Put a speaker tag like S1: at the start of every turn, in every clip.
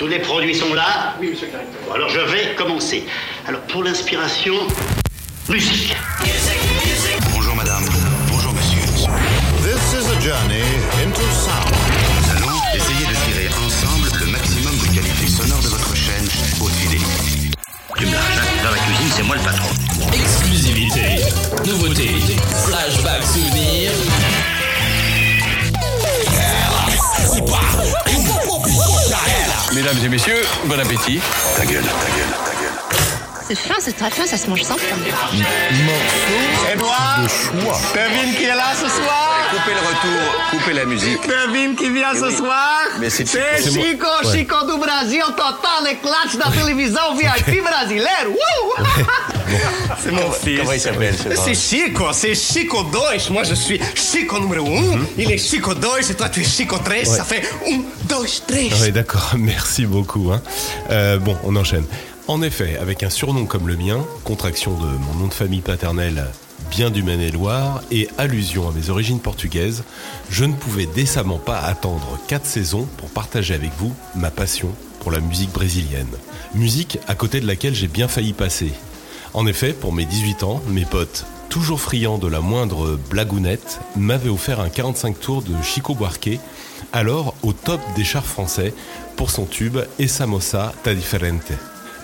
S1: Tous les produits sont là
S2: Oui, monsieur le directeur.
S1: Bon, alors je vais commencer. Alors pour l'inspiration, musique.
S3: Bonjour madame, bonjour monsieur.
S4: This is a journey into sound.
S3: Nous allons essayer de tirer ensemble le maximum de qualité sonore de votre chaîne haute fidélité.
S1: Tu me lâches, Dans la cuisine, c'est moi le patron.
S5: Exclusivité, nouveauté, flashback souvenir.
S6: Mesdames et messieurs, bon appétit.
S3: Ta gueule, ta gueule, ta gueule.
S7: C'est fin, c'est très fin, ça se mange sans faim.
S2: Edouard Devine qui est là ce soir
S3: Coupez le retour, coupez la musique.
S2: Devine qui vient ce soir
S3: Mais c'est
S2: C'est
S3: c'est moi.
S2: Chico, Chico do Brasil, total eclate da televisão VIP brasileiro. C'est mon fils.
S3: Comment il s'appelle ce
S2: C'est Chico, c'est Chico 2. Moi, je suis Chico numéro 1. Il est Chico 2 et toi, tu es Chico 3. Ça fait 1, 2, 3.
S8: Oui, d'accord, merci beaucoup. hein. Euh, bon, on enchaîne. En effet, avec un surnom comme le mien, contraction de mon nom de famille paternel bien du Maine-et-Loire et allusion à mes origines portugaises, je ne pouvais décemment pas attendre quatre saisons pour partager avec vous ma passion pour la musique brésilienne. Musique à côté de laquelle j'ai bien failli passer. En effet, pour mes 18 ans, mes potes, toujours friands de la moindre blagounette, m'avaient offert un 45 tours de Chico Buarque, alors au top des charts français, pour son tube Essa moça ta diferente,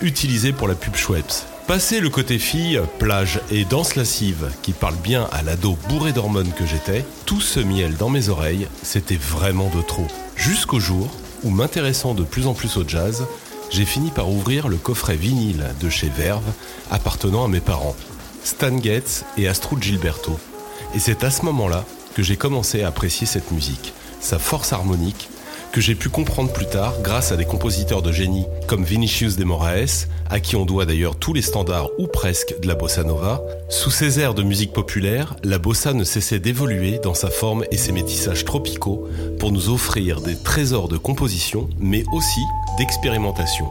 S8: utilisé pour la pub Schweppes. Passé le côté fille, plage et danse lascive qui parle bien à l'ado bourré d'hormones que j'étais, tout ce miel dans mes oreilles, c'était vraiment de trop. Jusqu'au jour où, m'intéressant de plus en plus au jazz, j'ai fini par ouvrir le coffret vinyle de chez Verve appartenant à mes parents, Stan Getz et Astrud Gilberto. Et c'est à ce moment-là que j'ai commencé à apprécier cette musique, sa force harmonique, que j'ai pu comprendre plus tard grâce à des compositeurs de génie comme Vinicius de Moraes, à qui on doit d'ailleurs tous les standards ou presque de la bossa nova. Sous ces airs de musique populaire, la bossa ne cessait d'évoluer dans sa forme et ses métissages tropicaux pour nous offrir des trésors de composition, mais aussi d'expérimentation.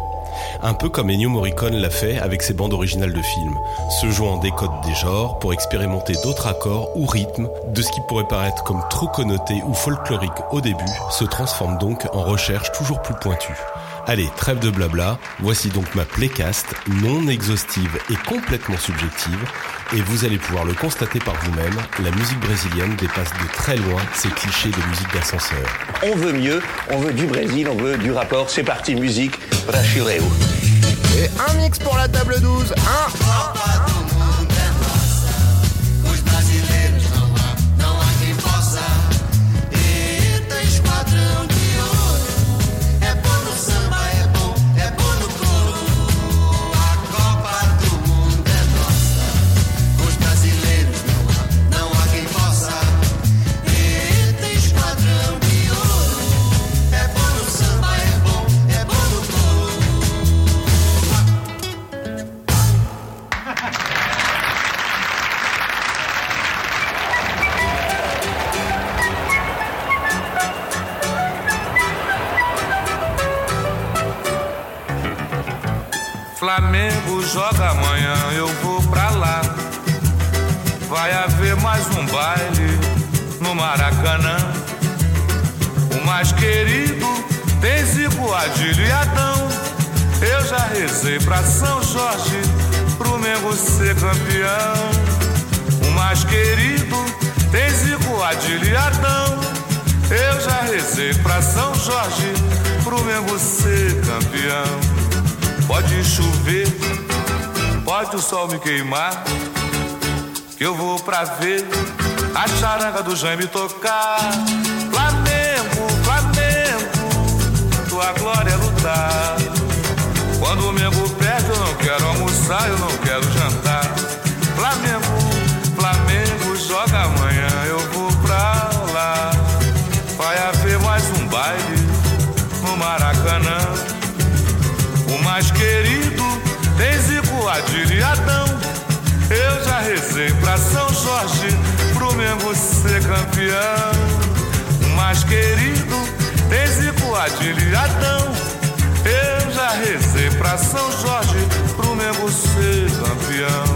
S8: Un peu comme Ennio Morricone l'a fait avec ses bandes originales de films, se jouant des codes des genres pour expérimenter d'autres accords ou rythmes de ce qui pourrait paraître comme trop connoté ou folklorique au début, se transforme donc en recherche toujours plus pointue. Allez, trêve de blabla, voici donc ma playcast non exhaustive et complètement subjective, et vous allez pouvoir le constater par vous-même, la musique brésilienne dépasse de très loin ces clichés de musique d'ascenseur.
S9: On veut mieux, on veut du Brésil, on veut du rapport. C'est parti, musique, Brachireu.
S4: Et un mix pour la table 12. Un.
S10: Flamengo joga amanhã, eu vou pra lá. Vai haver mais um baile no Maracanã. O mais querido tem Zico, Adílio e Adão. Eu já rezei pra São Jorge, pro Mengo ser campeão. O mais querido tem Zico, Adílio e Adão. Eu já rezei pra São Jorge, pro Mengo ser campeão. Pode chover, pode o sol me queimar, que eu vou pra ver a charanga do Jaime tocar. Flamengo, Flamengo, tua glória é lutar. Quando o Mengo perde, eu não quero almoçar, eu não campeão. O mais querido tem Zico, Adílio e Adão. Eu já rezei pra São Jorge, pro Mengo ser campeão.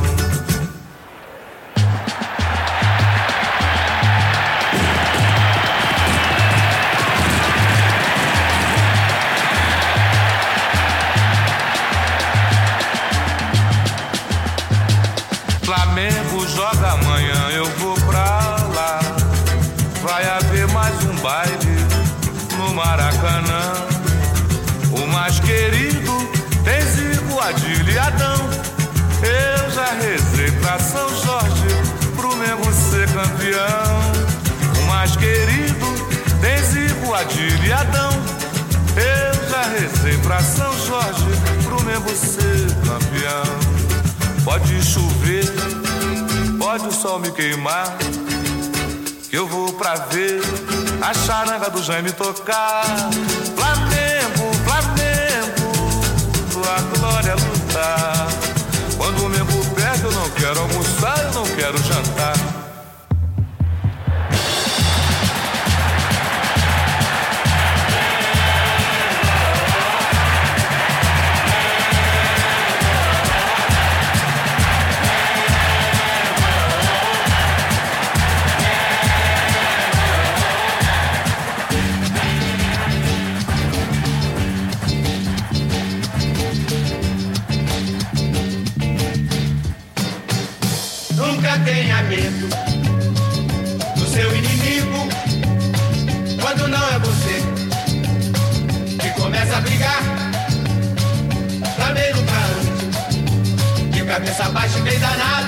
S11: Rezei pra São Jorge, pro Mengo ser campeão. Pode chover, pode o sol me queimar, que eu vou pra ver a charanga do Jaime tocar. Flamengo, Flamengo, a glória é lutar. Quando o Mengo perde, eu não quero almoçar, eu não quero jantar.
S12: Cabeça baixa e bem danado,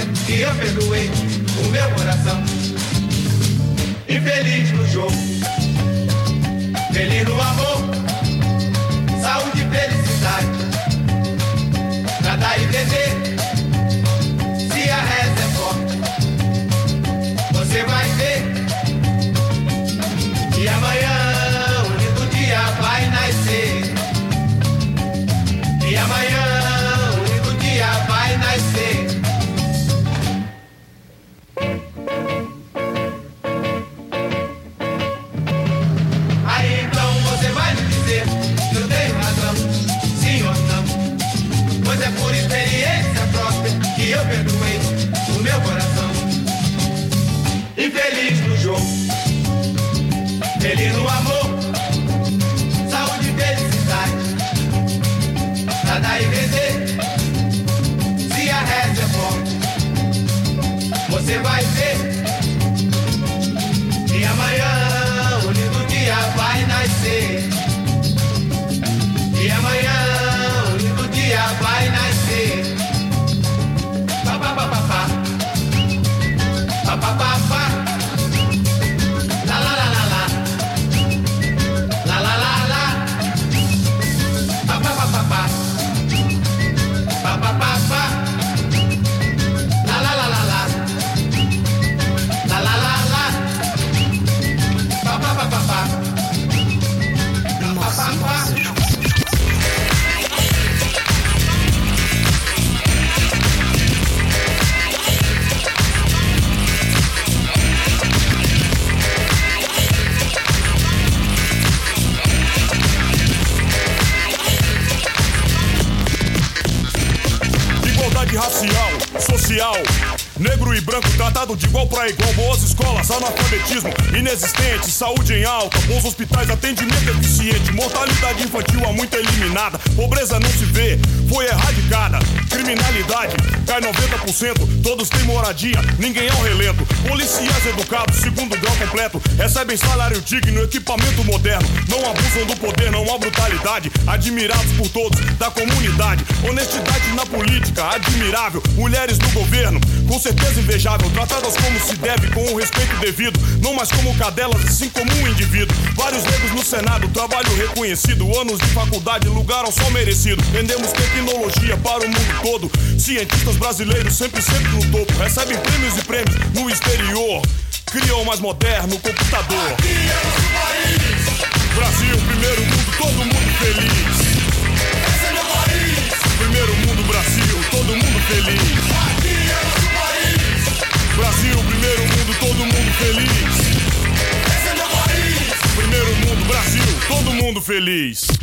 S12: própria que eu perdoei o meu coração. Infeliz no jogo, feliz no amor, saúde e felicidade, pra dar e vender.
S13: Analfabetismo inexistente, saúde em alta, bons hospitais, atendimento eficiente, mortalidade infantil há muito eliminada, pobreza não se vê, foi erradicada, criminalidade cai 90%, todos têm moradia, ninguém é um relento, policiais educados, segundo grau completo, recebem salário digno, equipamento moderno, não abusam do poder, não há brutalidade, admirados por todos da comunidade, honestidade na política, admirável, mulheres no governo, com certeza invejável, tratadas como se deve, com o respeito devido, não mais como cadelas, e sim como um indivíduo. Vários negros no Senado, trabalho reconhecido, anos de faculdade, lugar ao sol merecido. Vendemos tecnologia para o mundo todo, Cientistas brasileiros sempre, sempre no topo. Recebem prêmios e prêmios no exterior. Criam mais moderno computador. Aqui é nosso país. Brasil, primeiro mundo, todo mundo feliz. Esse é meu país. Primeiro mundo, Brasil, todo mundo feliz. Aqui é nosso país. Brasil, primeiro mundo, todo mundo feliz. Esse é meu país. Primeiro mundo, Brasil, todo mundo feliz.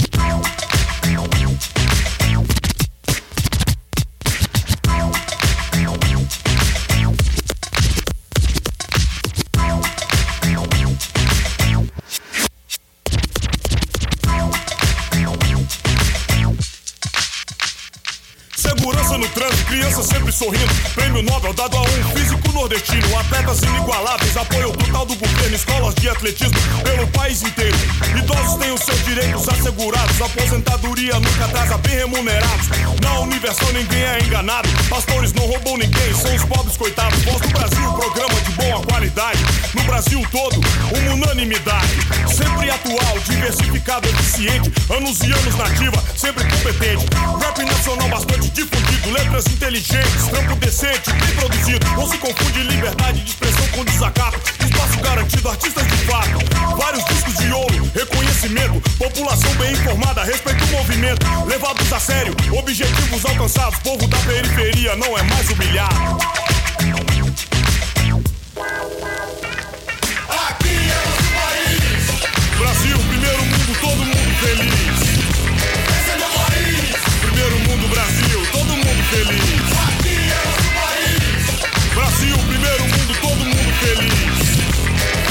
S13: Prêmio Nobel dado a um físico nordestino. Atletas inigualáveis, apoio total do governo, escolas de atletismo pelo país inteiro. Idosos têm os seus direitos assegurados. Aposentadoria nunca atrasa, bem remunerados. Na Universal ninguém é enganado. Pastores não roubam ninguém, são os pobres coitados. Voz do Brasil, programa de boa qualidade. No Brasil todo, uma unanimidade. Sempre atual, diversificado, eficiente. Anos e anos nativa, sempre competente. Rap nacional bastante difundido. Letras inteligentes, trampo decente, bem produzido. Não se confunde liberdade de expressão com desacato. Espaço garantido, artistas de fato. Vários discos de ouro, reconhecimento. População bem informada, respeita o movimento. Levados a sério, objetivos alcançados. Povo da periferia não é mais humilhado. Todo mundo feliz.
S12: Esse é meu país.
S13: Primeiro mundo, Brasil, todo mundo feliz.
S12: Aqui é o país.
S13: Brasil, primeiro mundo, todo mundo feliz.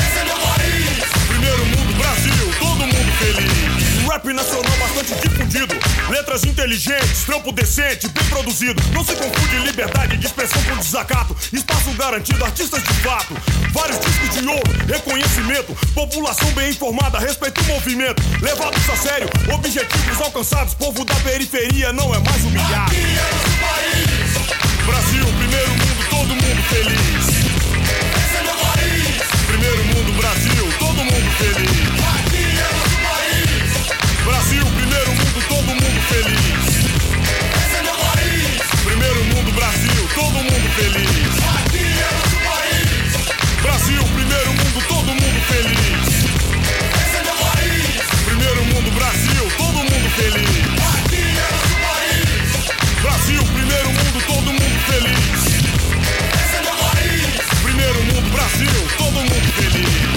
S12: Esse é meu país.
S13: Primeiro mundo, Brasil, todo mundo feliz. Rap nacional bastante difundido. Letras inteligentes, trampo decente, bem produzido. Não se confunde liberdade de expressão com desacato. Espaço garantido, artistas de fato. Vários discos de ouro, reconhecimento. População bem informada, respeita o movimento. Levados a sério, objetivos alcançados. Povo da periferia não é mais humilhado.
S12: Aqui é o país.
S13: Brasil, primeiro mundo, todo mundo feliz.
S12: Esse é meu país.
S13: Primeiro mundo, Brasil, todo mundo feliz.
S12: Aqui é o país.
S13: Brasil, primeiro mundo
S12: Esse é meu país.
S13: Primeiro mundo, Brasil, todo mundo feliz.
S12: Aqui é o país.
S13: Brasil, primeiro mundo, todo mundo feliz.
S12: Esse é meu país.
S13: Primeiro mundo, Brasil, todo mundo feliz.
S12: Aqui é o país.
S13: Brasil, primeiro mundo, todo mundo feliz.
S12: Esse é meu país.
S13: Primeiro mundo, Brasil, todo mundo feliz.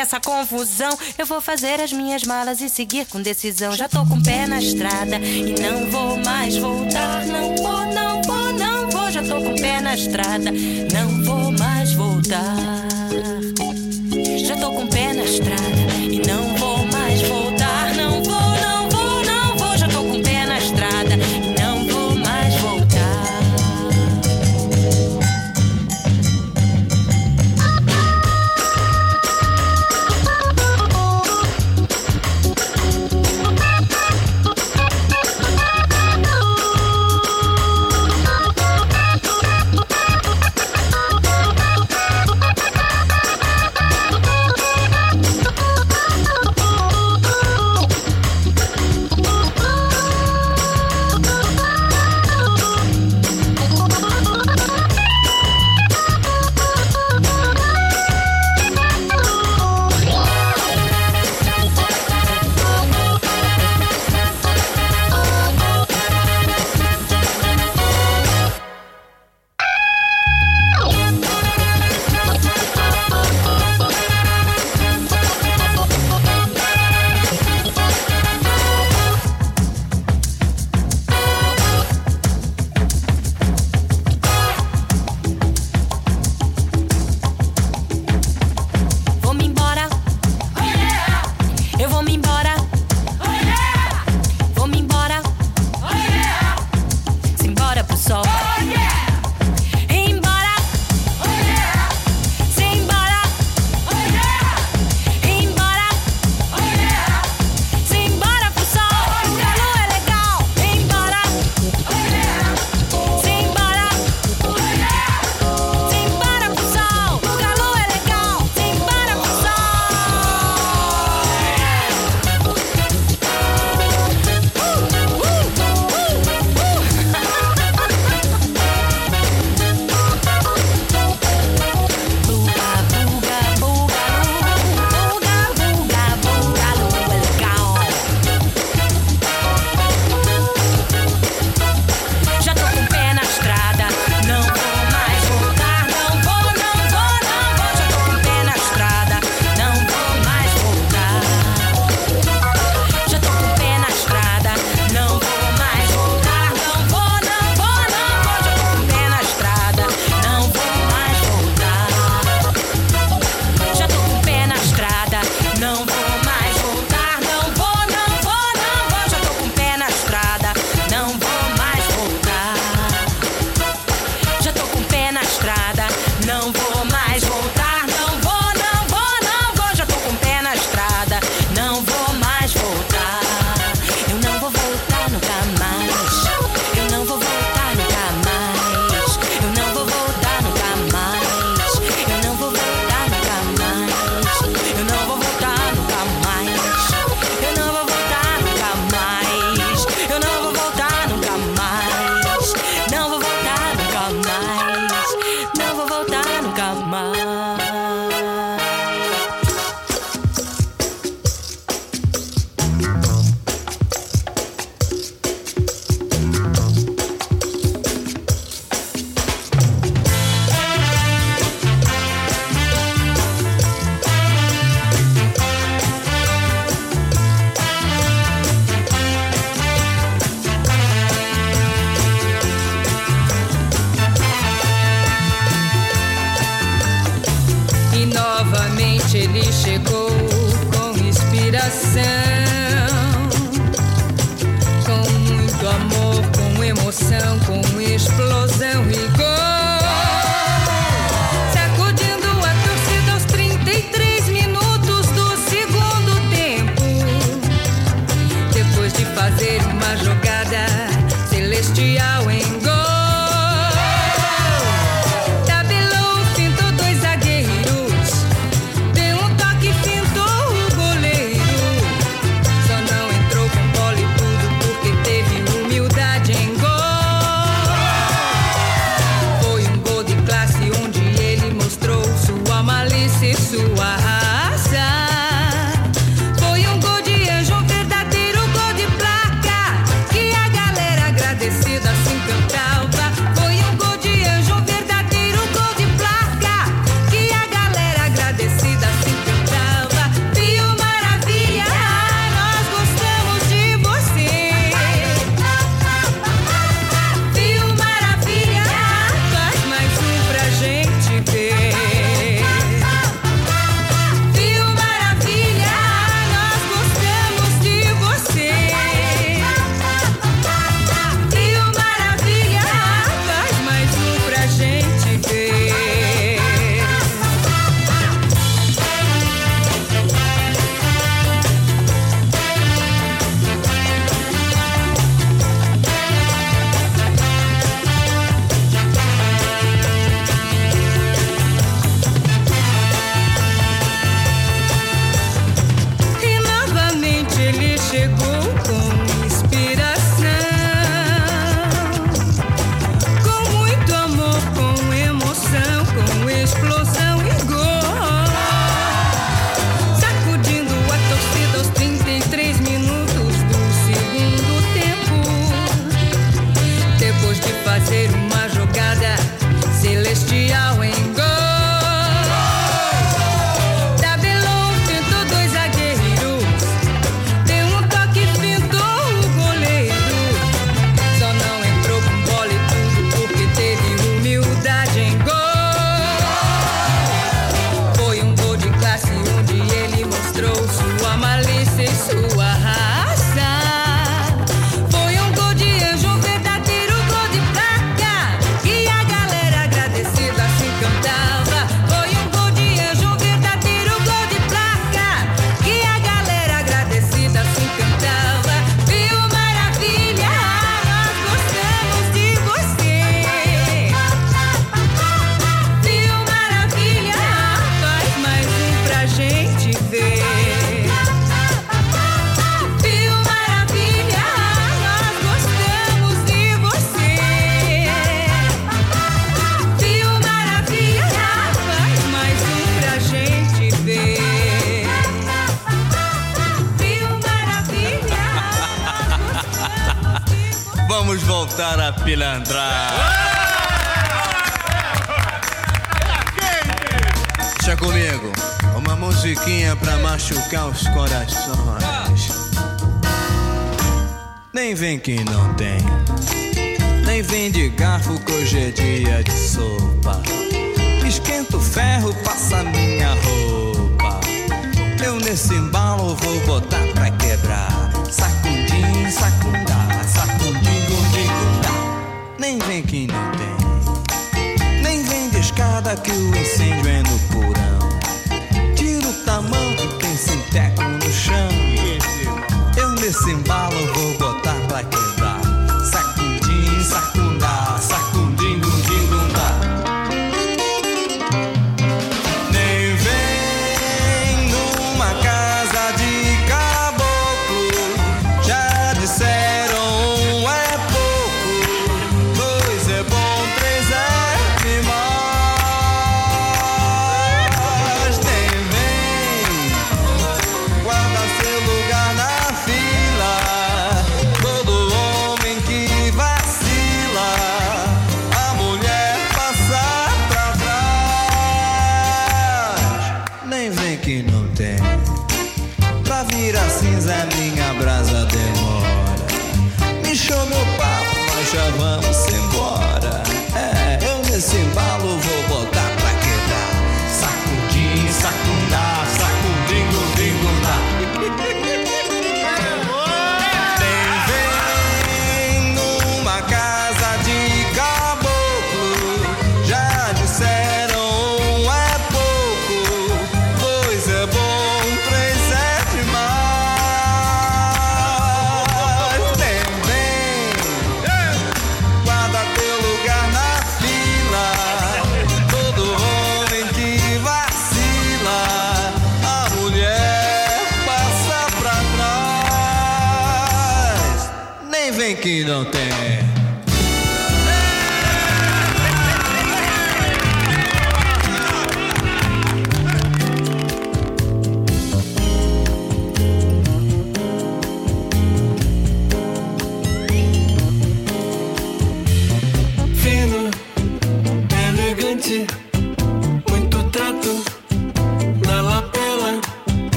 S14: Nessa confusão. Eu vou fazer as minhas malas e seguir com decisão. Já tô com o pé na estrada e não vou mais voltar. Não vou, não vou, não vou. Já tô com o pé na estrada, não vou mais voltar. Já tô com o pé na estrada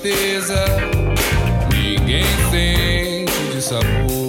S11: tristeza. Ninguém sente de sabor.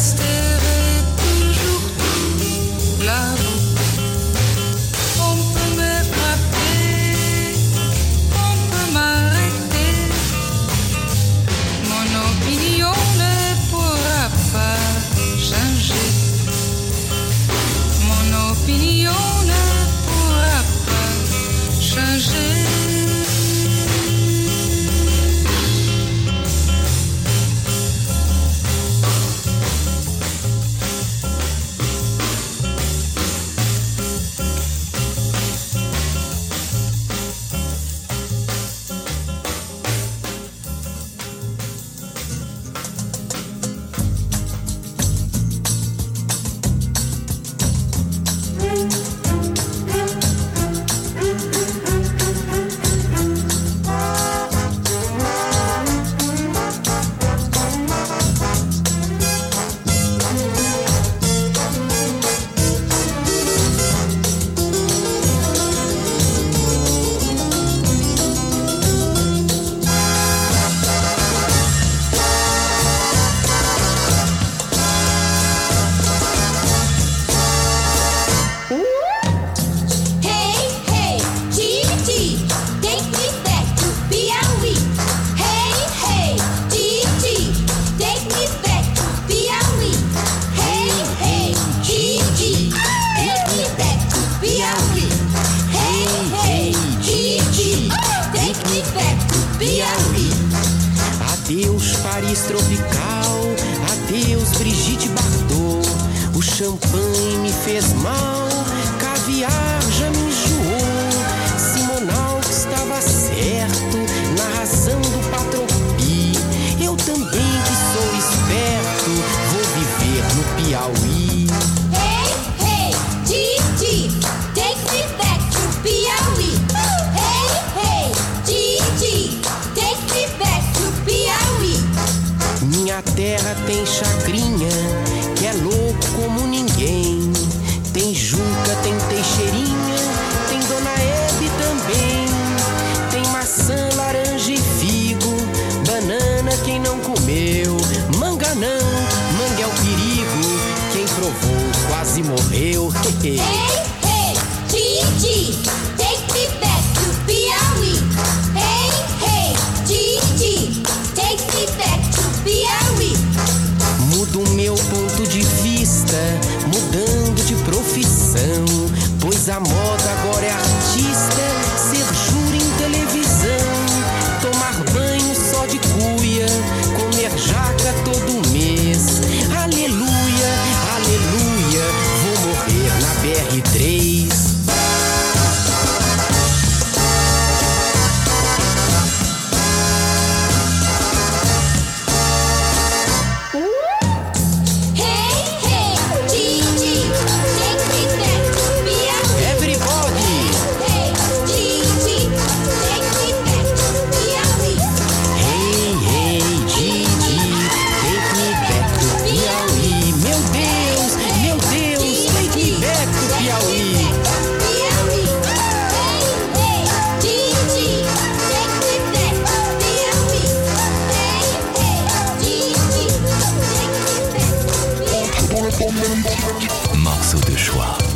S15: Still.
S16: Morceau de choix.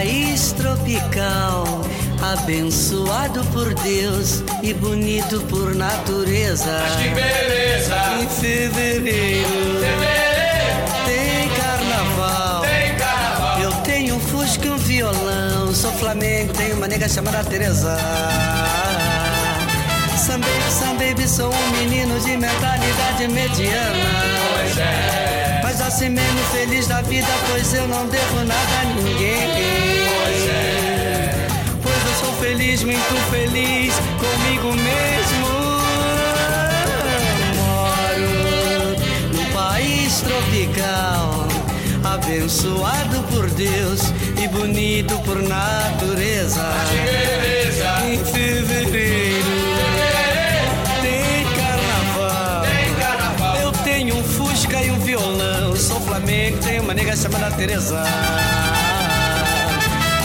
S17: País tropical, abençoado por Deus e bonito por natureza.
S12: Mas que beleza!
S17: Em fevereiro, tem carnaval.
S12: Tem carnaval.
S17: Eu tenho um fusca e um violão, sou flamengo, tenho uma nega chamada Teresa. Sam baby, Sam baby, sou um menino de mentalidade mediana.
S12: Pois é.
S17: Mesmo feliz da vida, pois eu não devo nada a ninguém.
S12: Pois é.
S17: Pois eu sou feliz, muito feliz comigo mesmo. Moro num país tropical, abençoado por Deus e bonito por natureza. Em fevereiro fusca e um violão. Sou flamengo, tenho uma nega chamada Teresa.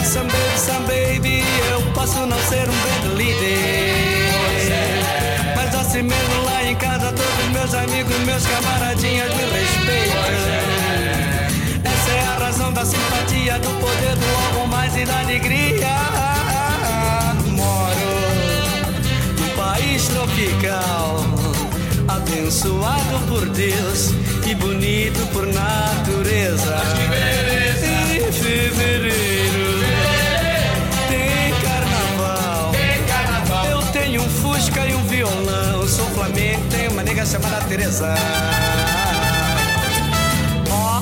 S17: Some baby, some baby, eu posso não ser um band líder. Mas assim mesmo lá em casa, todos meus amigos, meus camaradinhas me respeitam. Essa é a razão da simpatia, do poder do algo mais e da alegria. Moro num país tropical, abençoado por Deus e bonito por natureza. Em fevereiro tem carnaval.
S12: Tem carnaval.
S17: Eu tenho um fusca e um violão, sou flamengo, tenho uma nega chamada Teresa. Ó,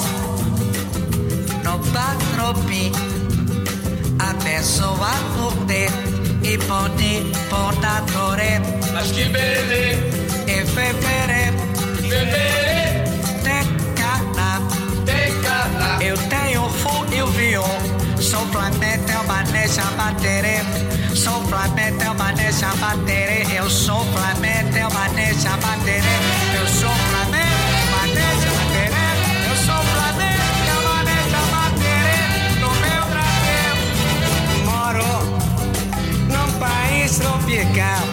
S17: no patropi, abençoado por Deus e bonito por natureza.
S12: Mas que beleza!
S17: Tem carnaval. Eu e. Sou é uma deixa bater. Sou Flamengo, é uma deixa bater. Eu sou Flamengo, é uma deixa bater. Eu sou Flamengo, é uma deixa bater. Eu sou Flamengo, é uma deixa bater. No meu Brasil, moro num país tropical.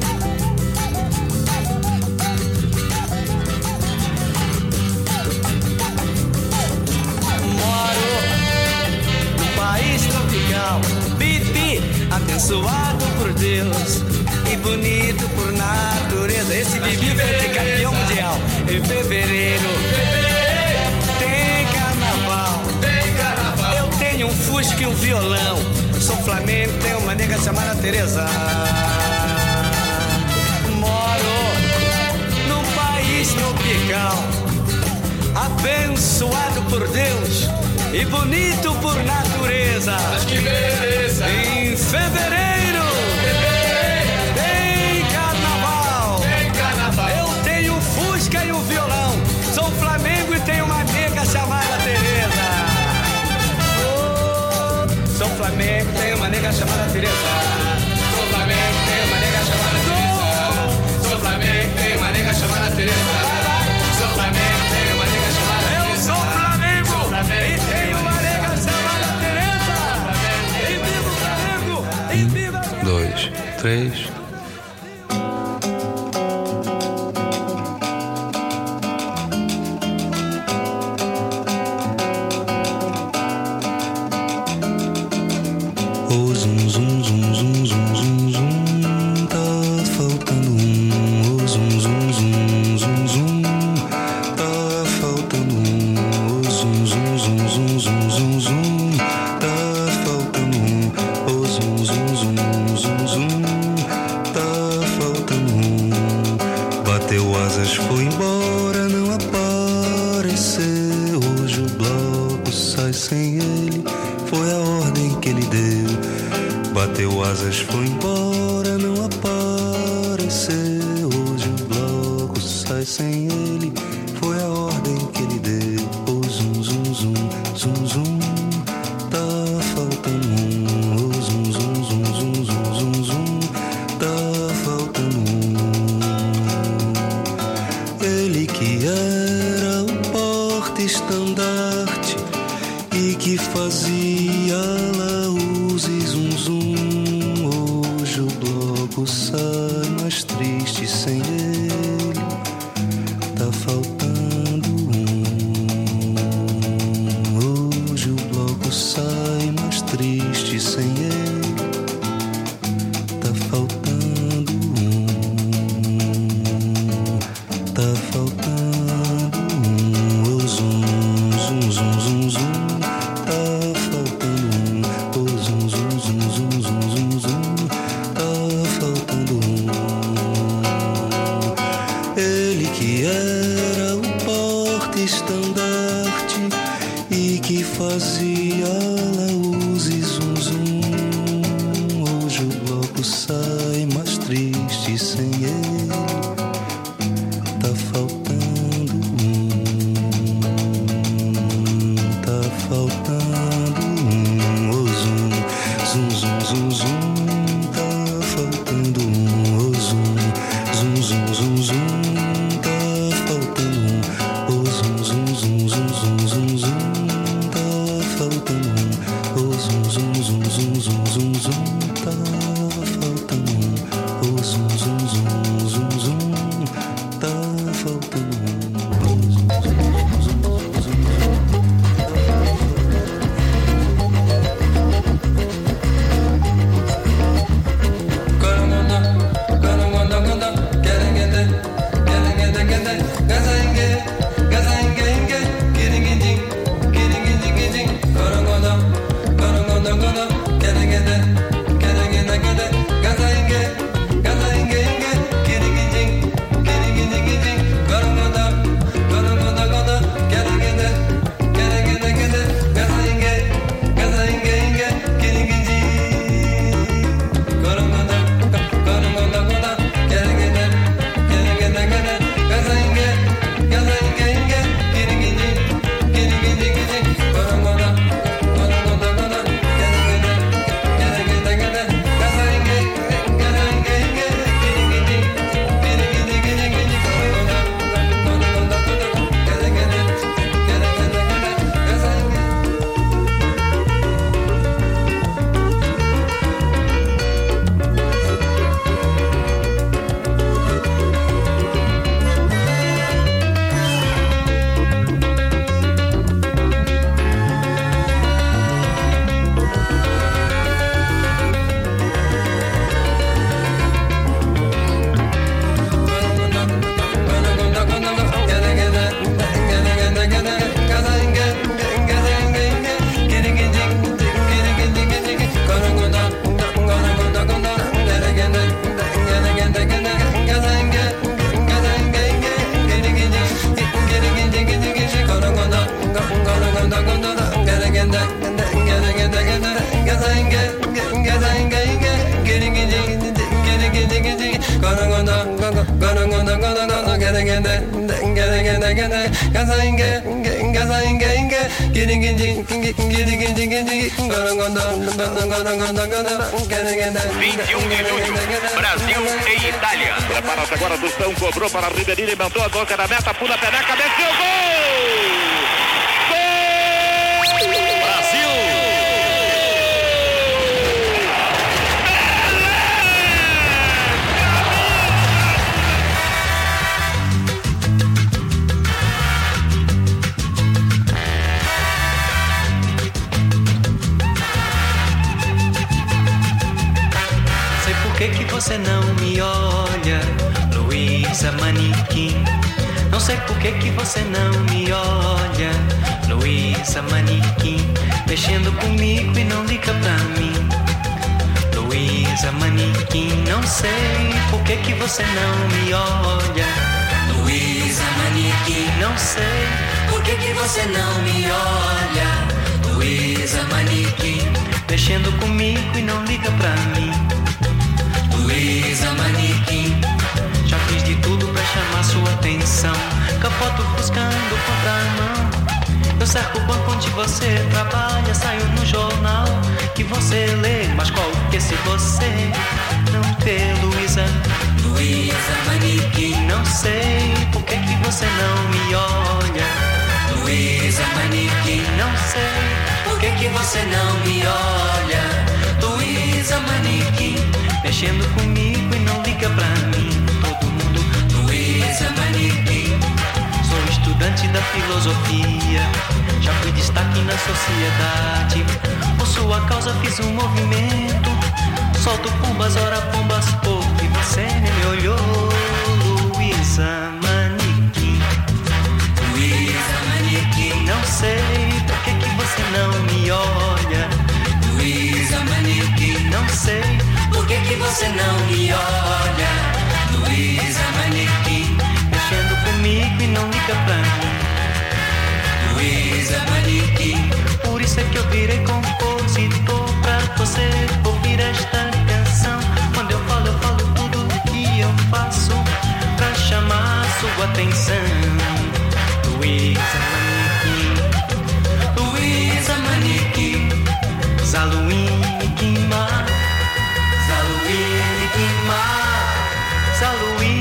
S17: Tropical. Bibi, abençoado por Deus e bonito por natureza. Esse Bibi vai ter campeão mundial em fevereiro. Tem carnaval.
S12: Tem carnaval.
S17: Eu tenho um fusca e um violão. Sou flamengo, tenho uma nega chamada Teresa. Moro num país tropical, abençoado por Deus e bonito por natureza.
S12: Mas que beleza!
S17: Em fevereiro tem carnaval.
S12: Tem carnaval.
S17: Eu tenho fusca e um violão. Sou Flamengo e tenho uma nega chamada Teresa. Oh, sou Flamengo, tenho uma nega chamada Teresa.
S18: Três.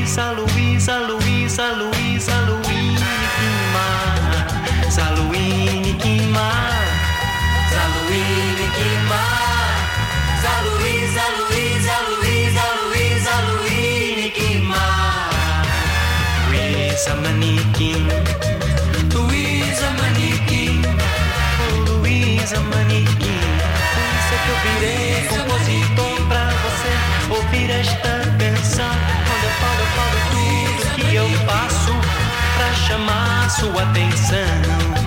S19: Luísa, Luísa, Luísa, Luísa, Luíne Quimar. Zaluíne Quimar. Zaluíne Quimar. Zaluísa, Luísa, Luísa, Luísa, Luíne Quimar. Luísa Maniquim. Luísa Maniquim. Luísa Maniquim. Por isso é que eu virei compositor pra você ouvir esta chamar sua atenção.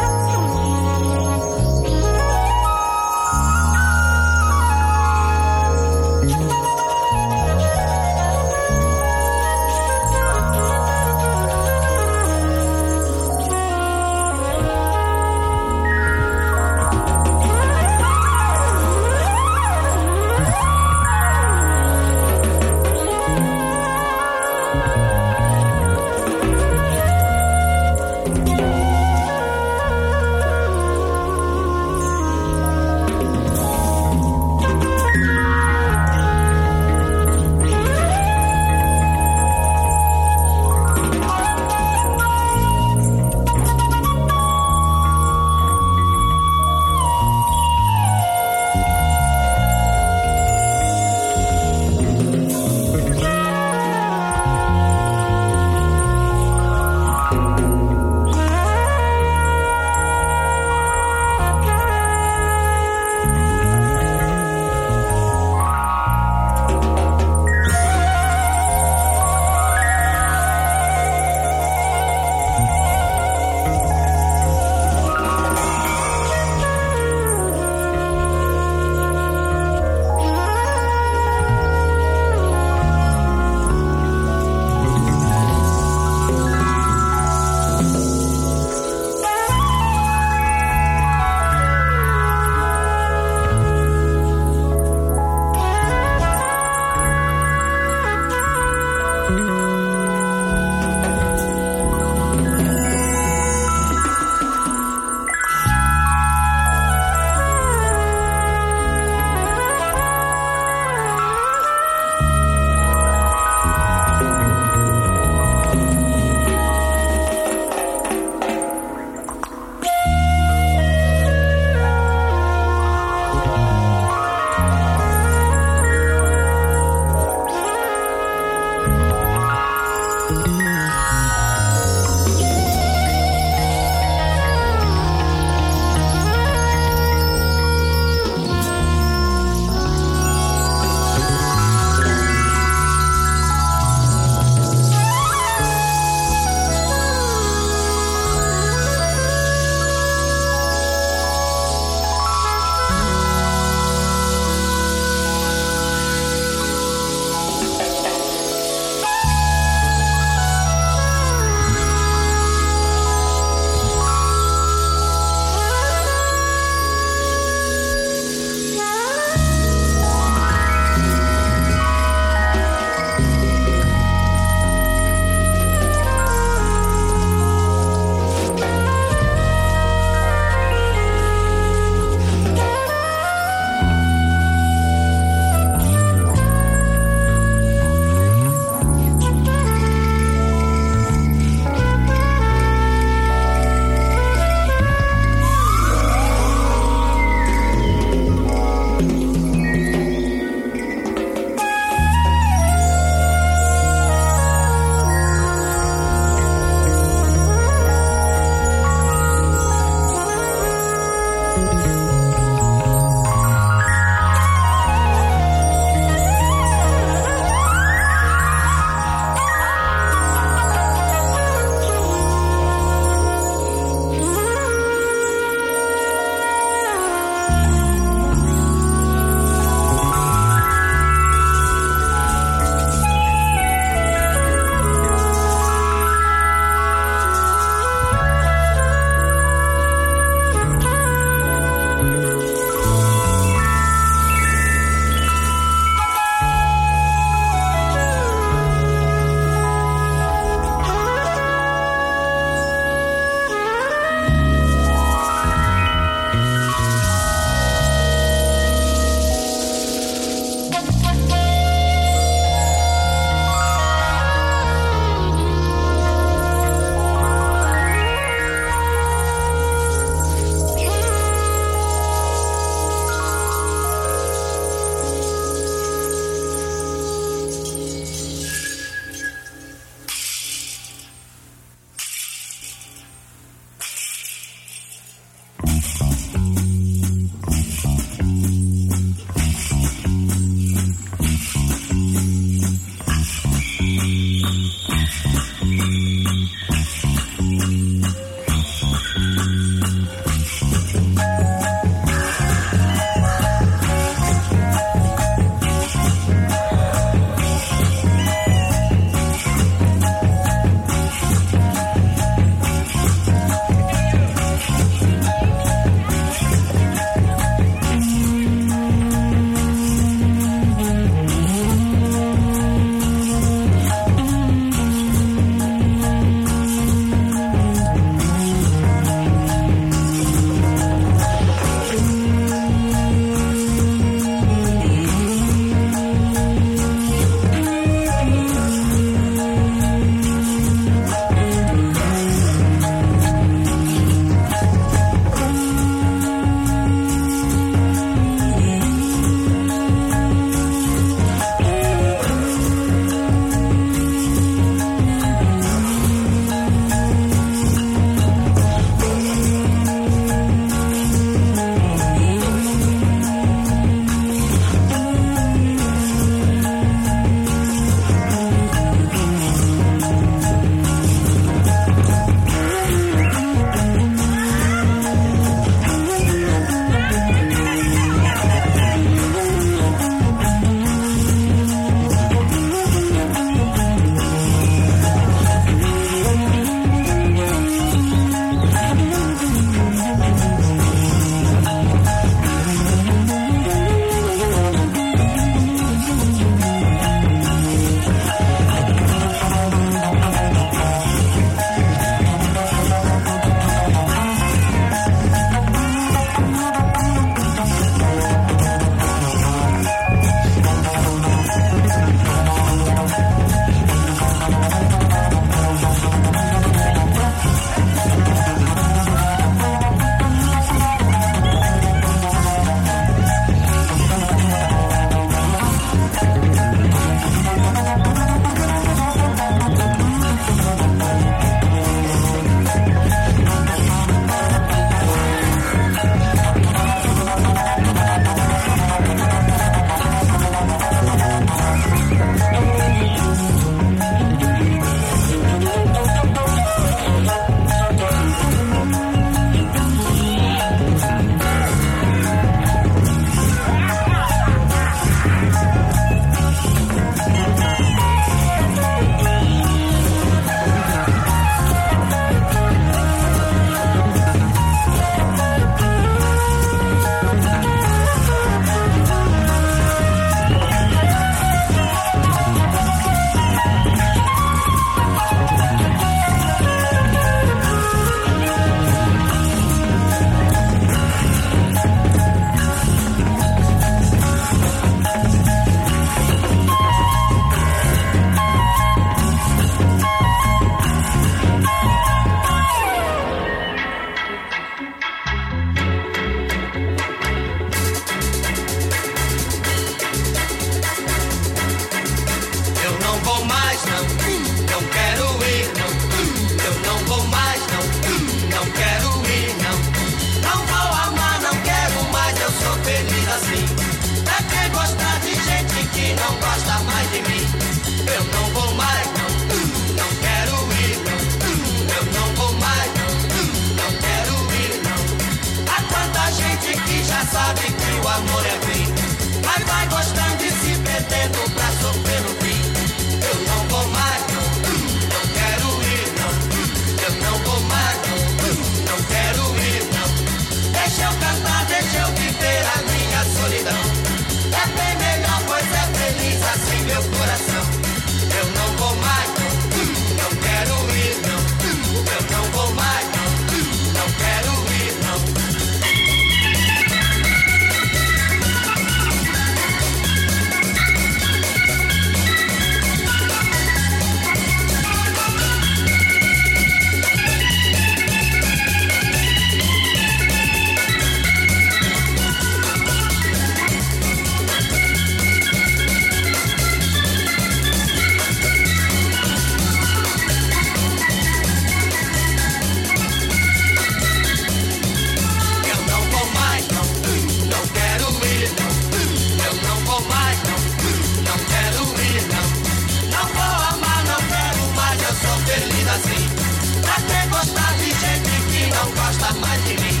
S20: mais de mim.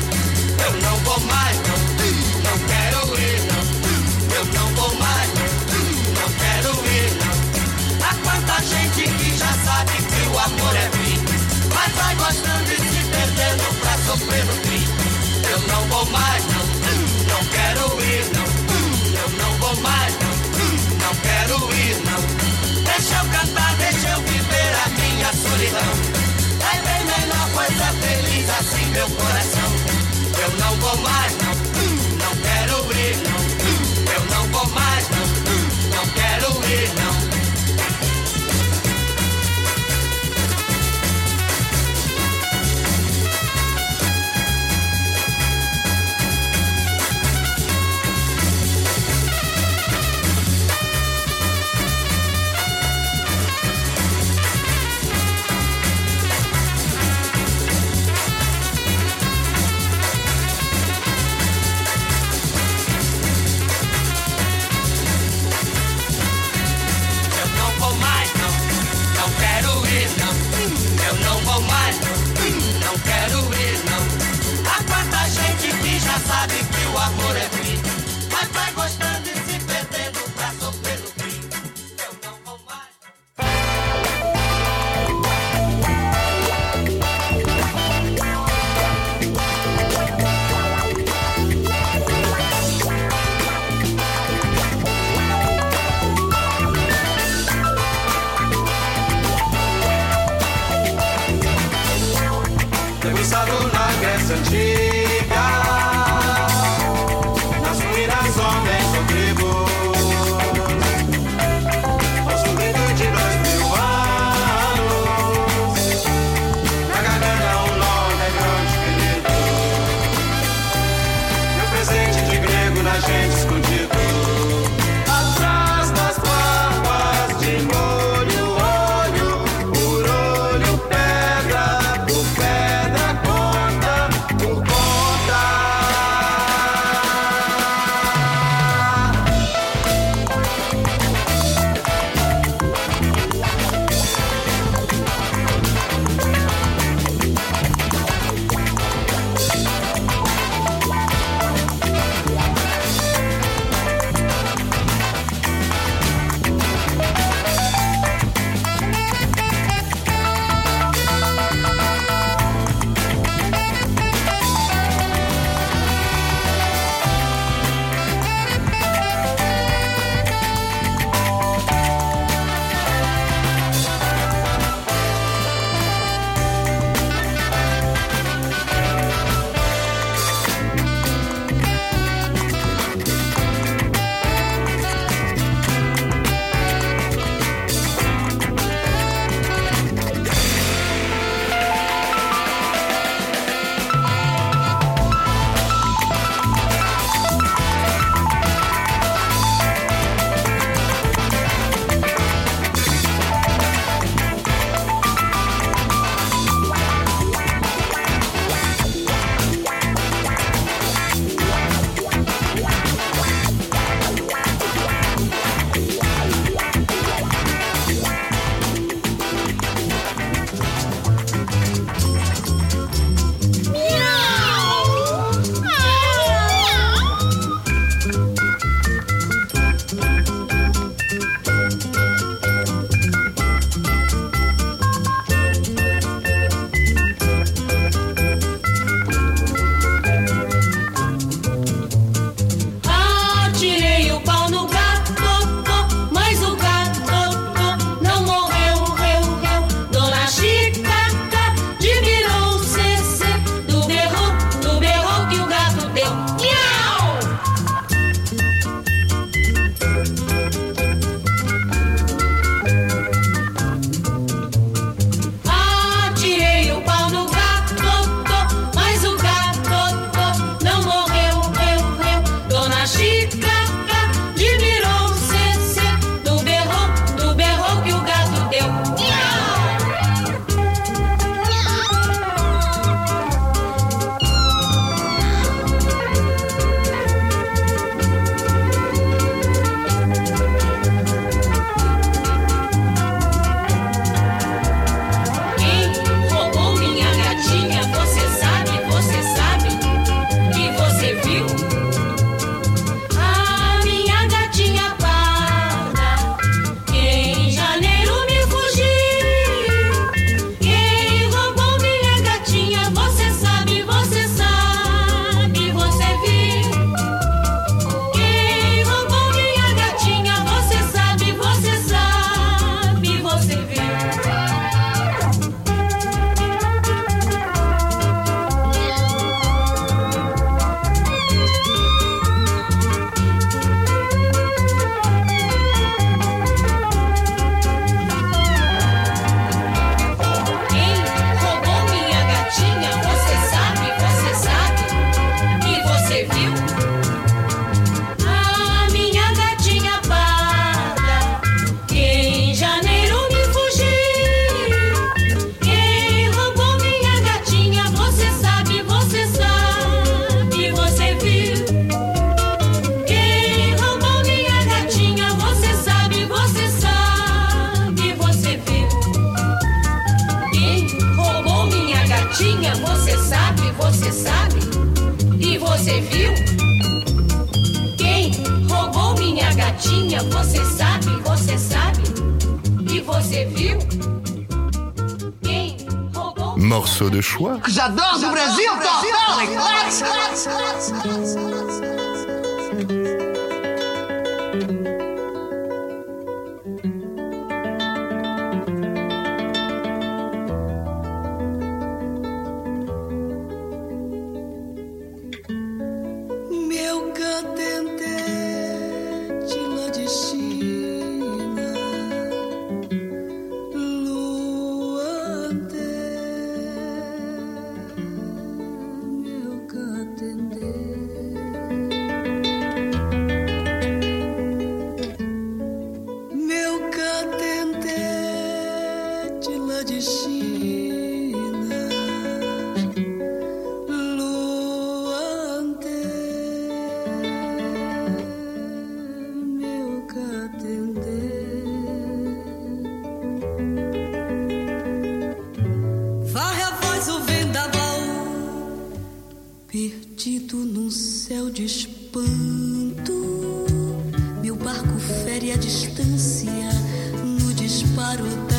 S20: Eu não vou mais, não, não quero ir, não. Eu não vou mais, não, não quero ir, não. Há quanta gente que já sabe que o amor é fim, mas vai gostando e se perdendo pra sofrer no fim. Eu não vou mais, não, não quero ir, não. Eu não vou mais, não, não quero ir, não. Deixa eu cantar, deixa eu viver a minha solidão meu coração. Eu não vou mais, não, hum, não quero ir, não, hum, eu não vou mais, não, hum, não quero ir, não.
S21: Perdido num céu de espanto, meu barco fere a distância no disparo da.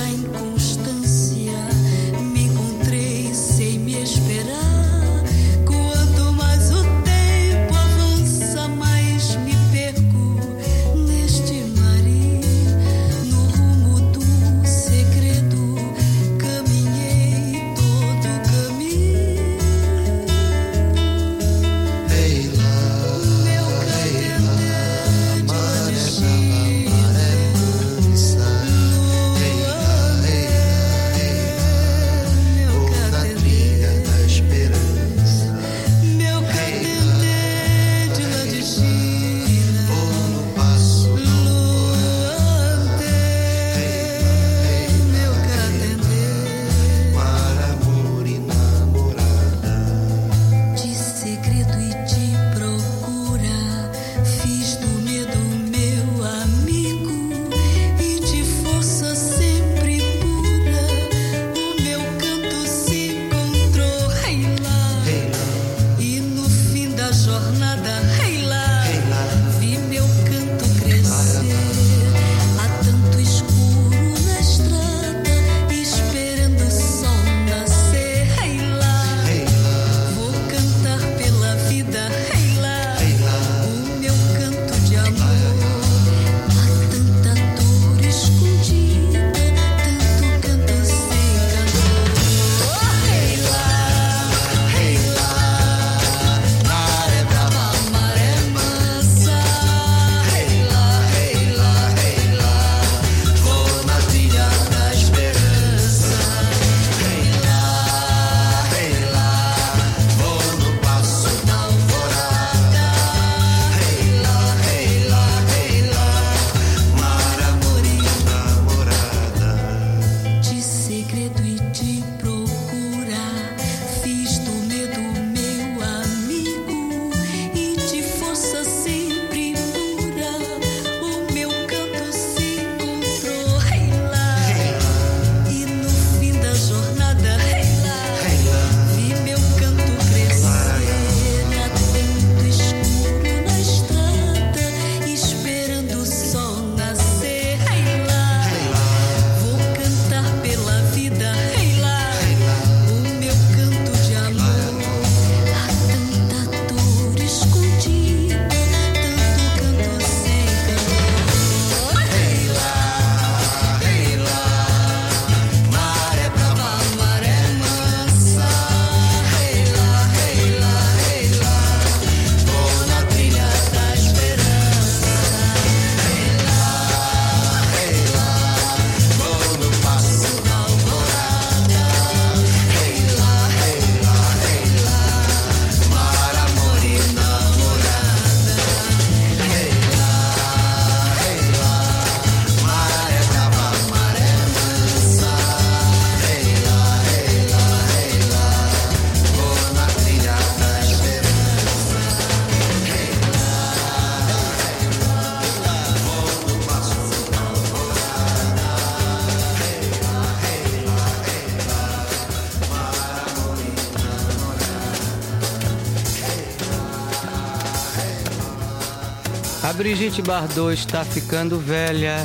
S22: A Brigitte Bardot está ficando velha.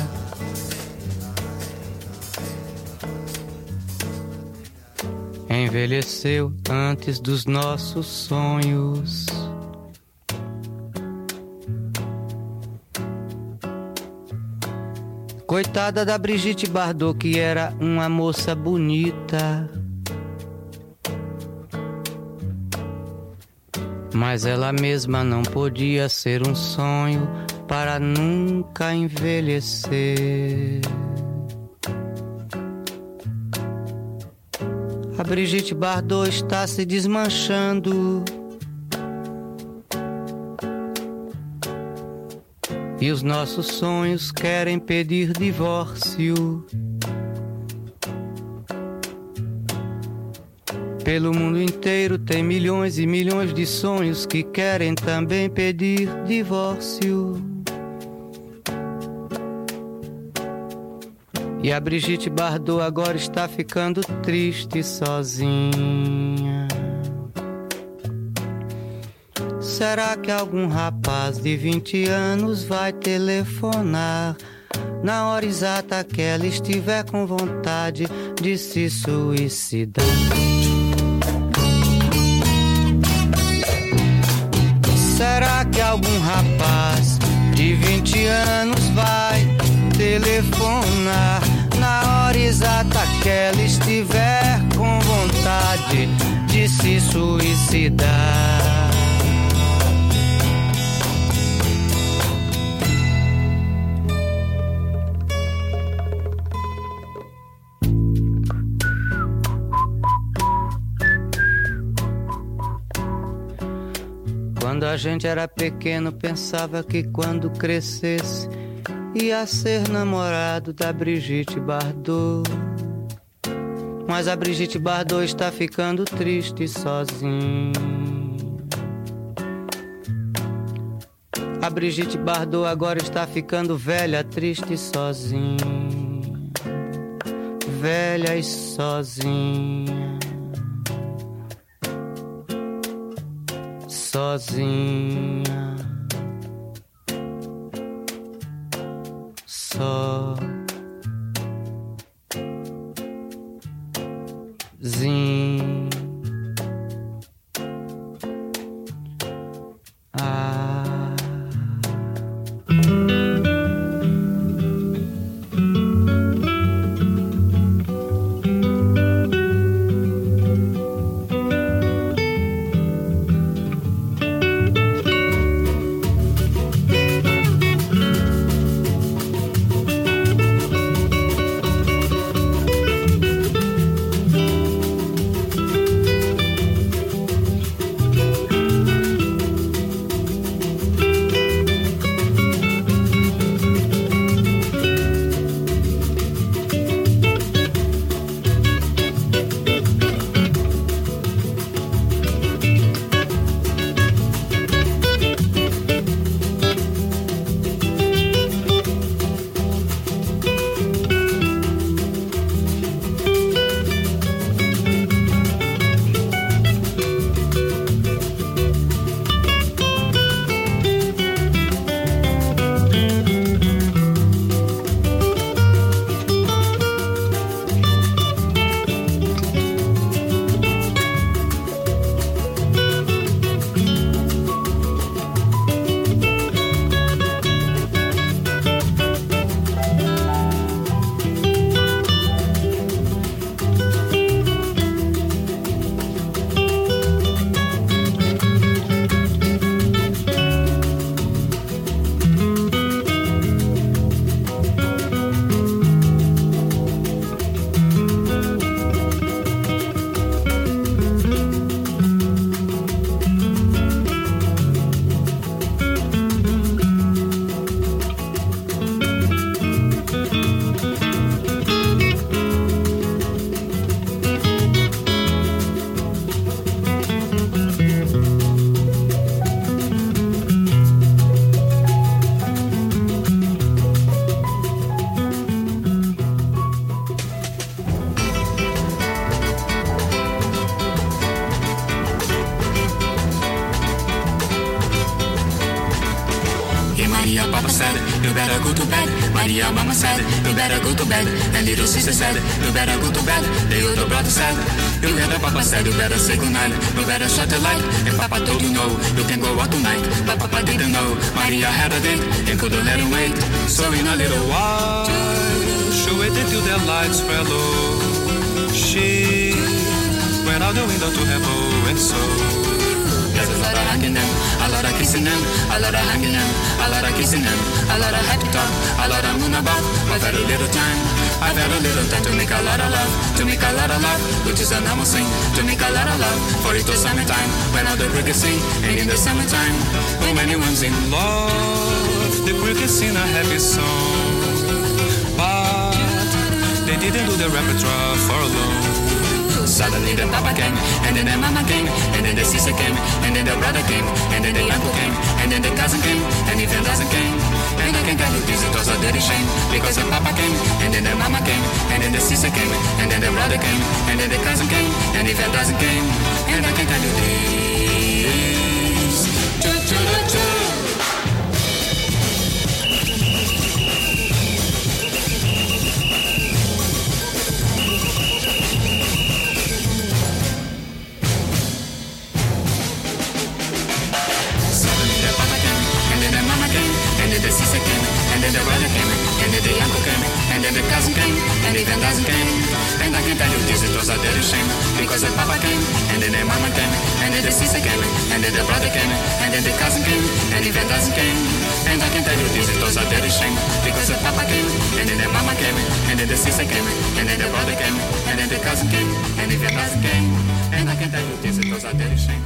S22: Envelheceu antes dos nossos sonhos. Coitada da Brigitte Bardot, que era uma moça bonita. Mas ela mesma não podia ser um sonho para nunca envelhecer. A Brigitte Bardot está se desmanchando. E os nossos sonhos querem pedir divórcio. Pelo mundo inteiro tem milhões e milhões de sonhos que querem também pedir divórcio. E a Brigitte Bardot agora está ficando triste sozinha. Será que algum rapaz de 20 anos vai telefonar na hora exata que ela estiver com vontade de se suicidar? Será que algum rapaz de 20 anos vai telefonar na hora exata que ela estiver com vontade de se suicidar? Quando a gente era pequeno, pensava que quando crescesse ia ser namorado da Brigitte Bardot. Mas a Brigitte Bardot está ficando triste sozinha. A Brigitte Bardot agora está ficando velha, triste sozinha. Velha e sozinha. Sozinha. Só.
S23: Sister er said, you better go to bed. The older brother said, you better Papa said, you better say goodnight. You better shut the light. And Papa told you no, you can go out tonight. But Papa didn't know. Maria had a date and couldn't let him wait. So in a little while,
S22: She waited till the lights fell low. She went out the window to have a and so.
S23: There's a lot of hugging them, a lot of kissing them, a lot of hugging them, a lot of kissing them, a lot of happy talk, a lot of moon about. Had a little time, I've had a little time to make a lot of love, to make a lot of love, which is a normal thing, to make a lot of love. For it was summertime, when all the crickets sing, and in the summertime, when anyone's in
S22: love, the crickets sing a happy song, but they didn't do the repertoire for long.
S23: Suddenly the papa came, and then the mama came, and then the sister came, and then the brother came, and then the uncle came, and then the cousin came, and even doesn't came. And I can tell you dirty shame, because the papa came, and then the mama came, and then the sister came, and then the brother came, and then the cousin came, and even doesn't came. And I can tell you this. And the uncle came, and then the cousin came, and even doesn't came. And I can tell you this, it was a dirty shame, because the papa came, and then the mama came, and then the sister came, and then the brother came, and then the cousin came, and even doesn't came. And I can tell you this, it was a dirty shame, because the papa came, and then the mama came, and then the sister came, and then the brother came, and then the cousin came, and even doesn't came. And I can tell you this, it was a dirty shame,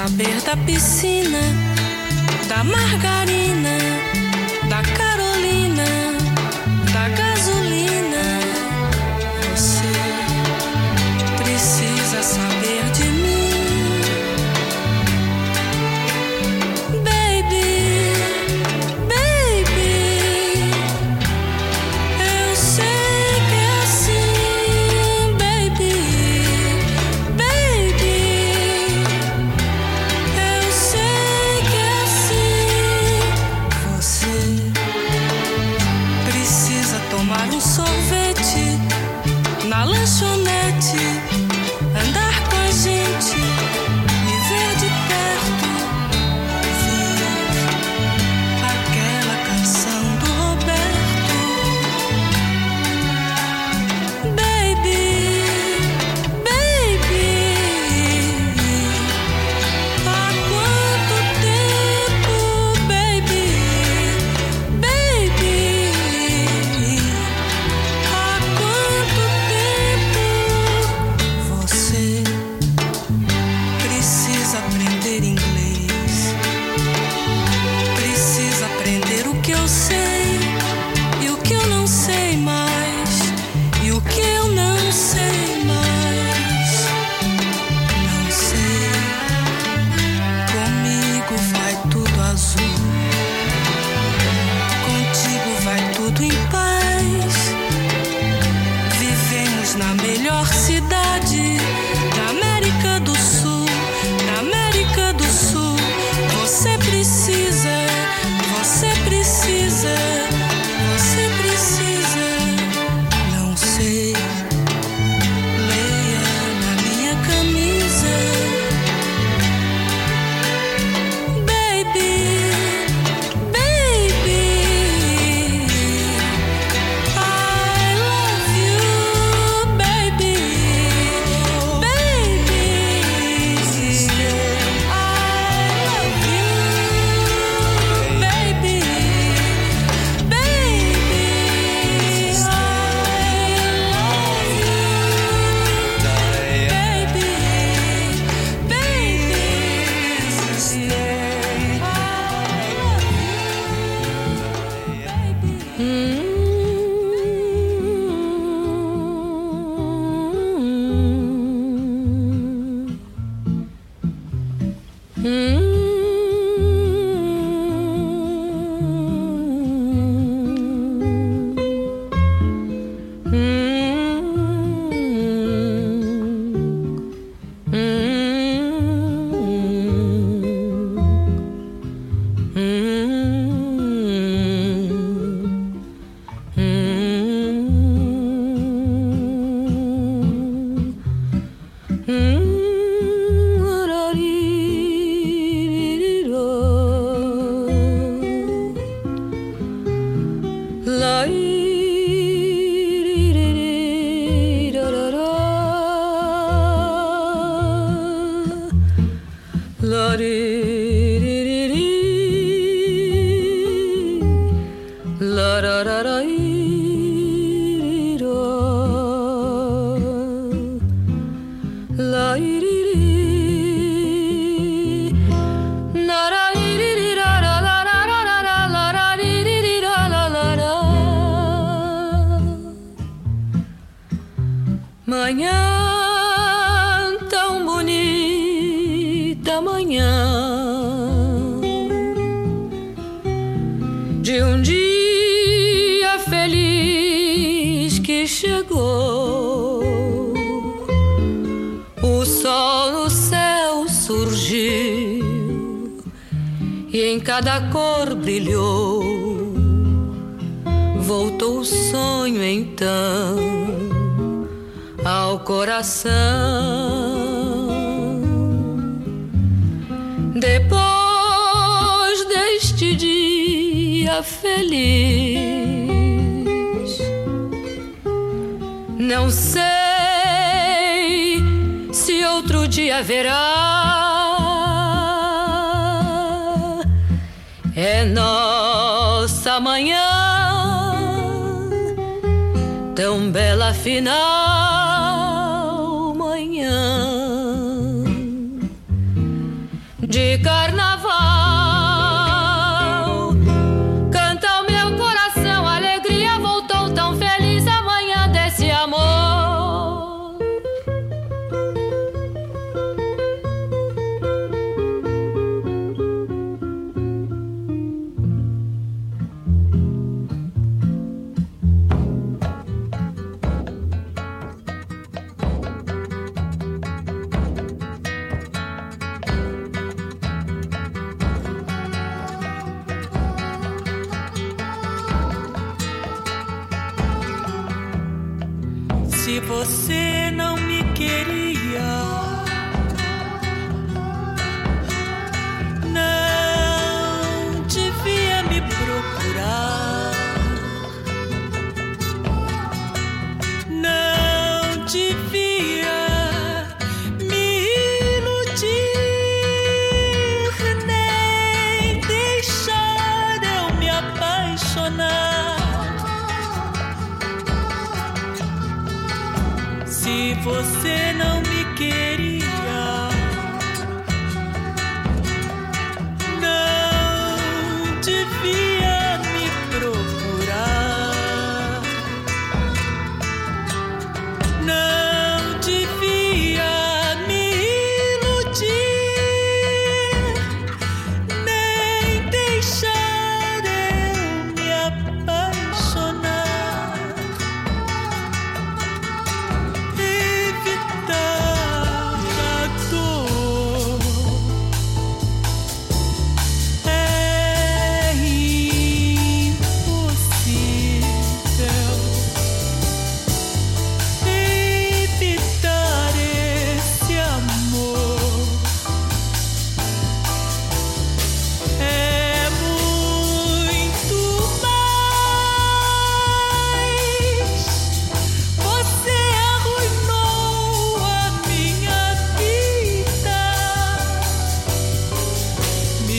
S24: saber da piscina, da margarina, da Carolina,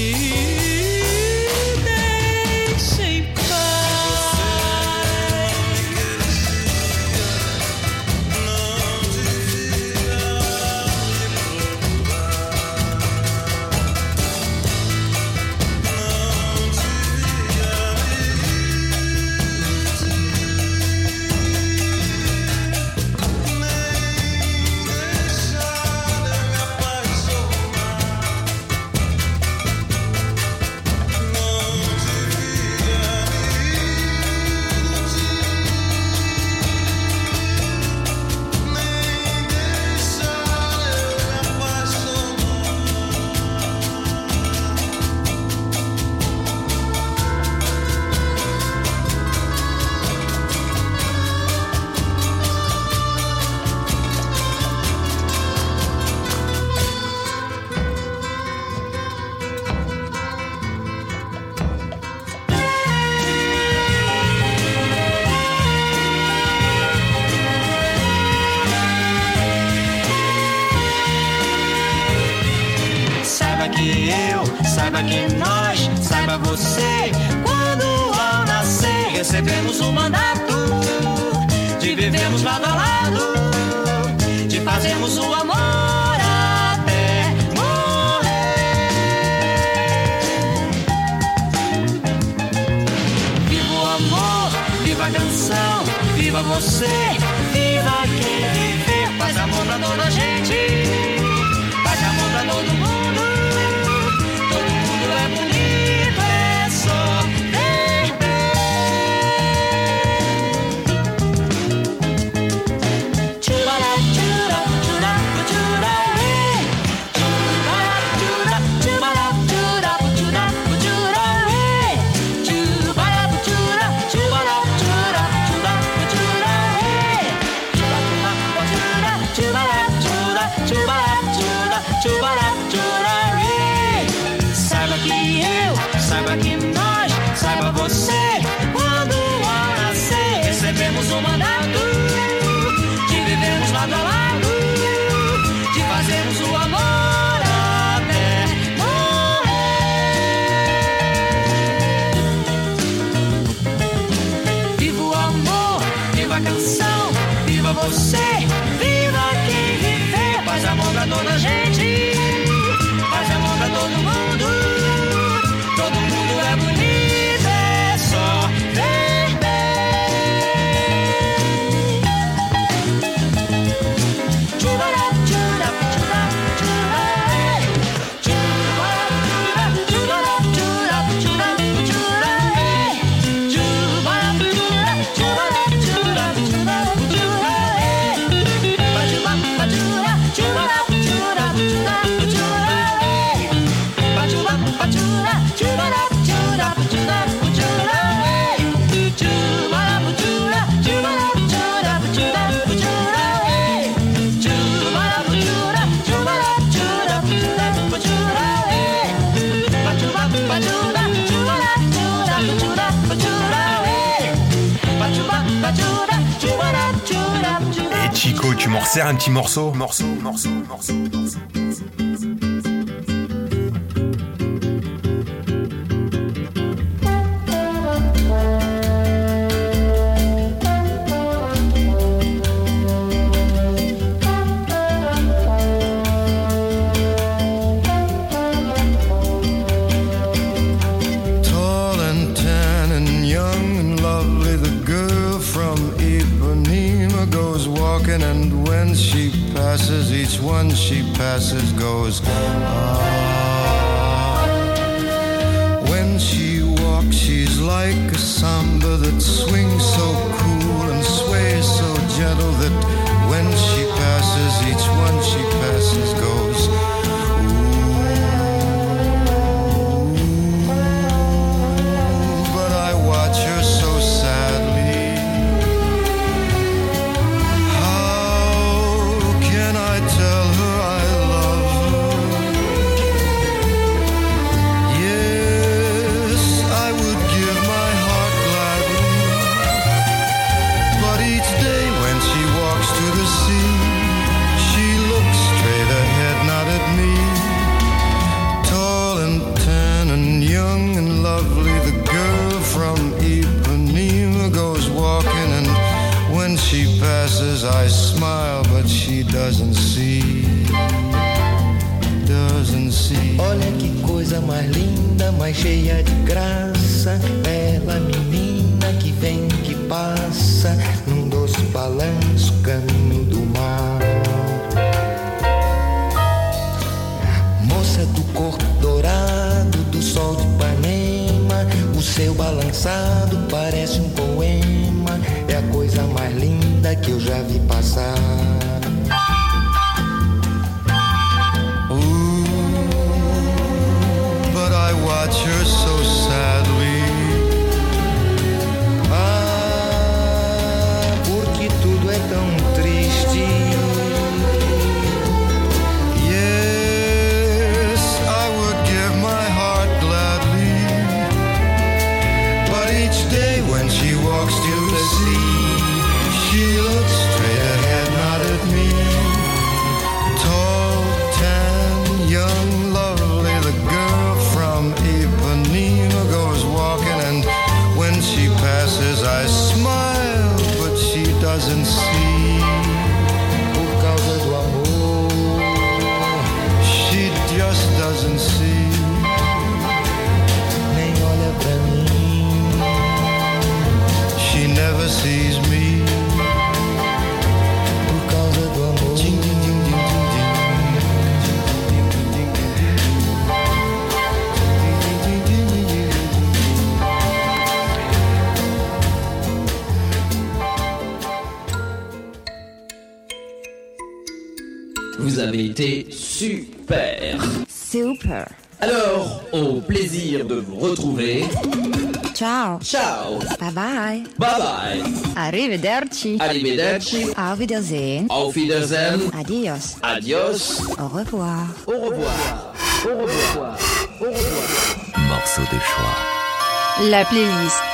S25: You. Morceau, morceau, morceau.
S14: Arrivederci.
S5: Arrivederci.
S14: Arrivederci.
S5: Auf Wiedersehen.
S14: Adios.
S5: Adios.
S14: Au revoir.
S5: Au revoir. Au revoir. Au revoir.
S26: Morceau de choix.
S14: La playlist.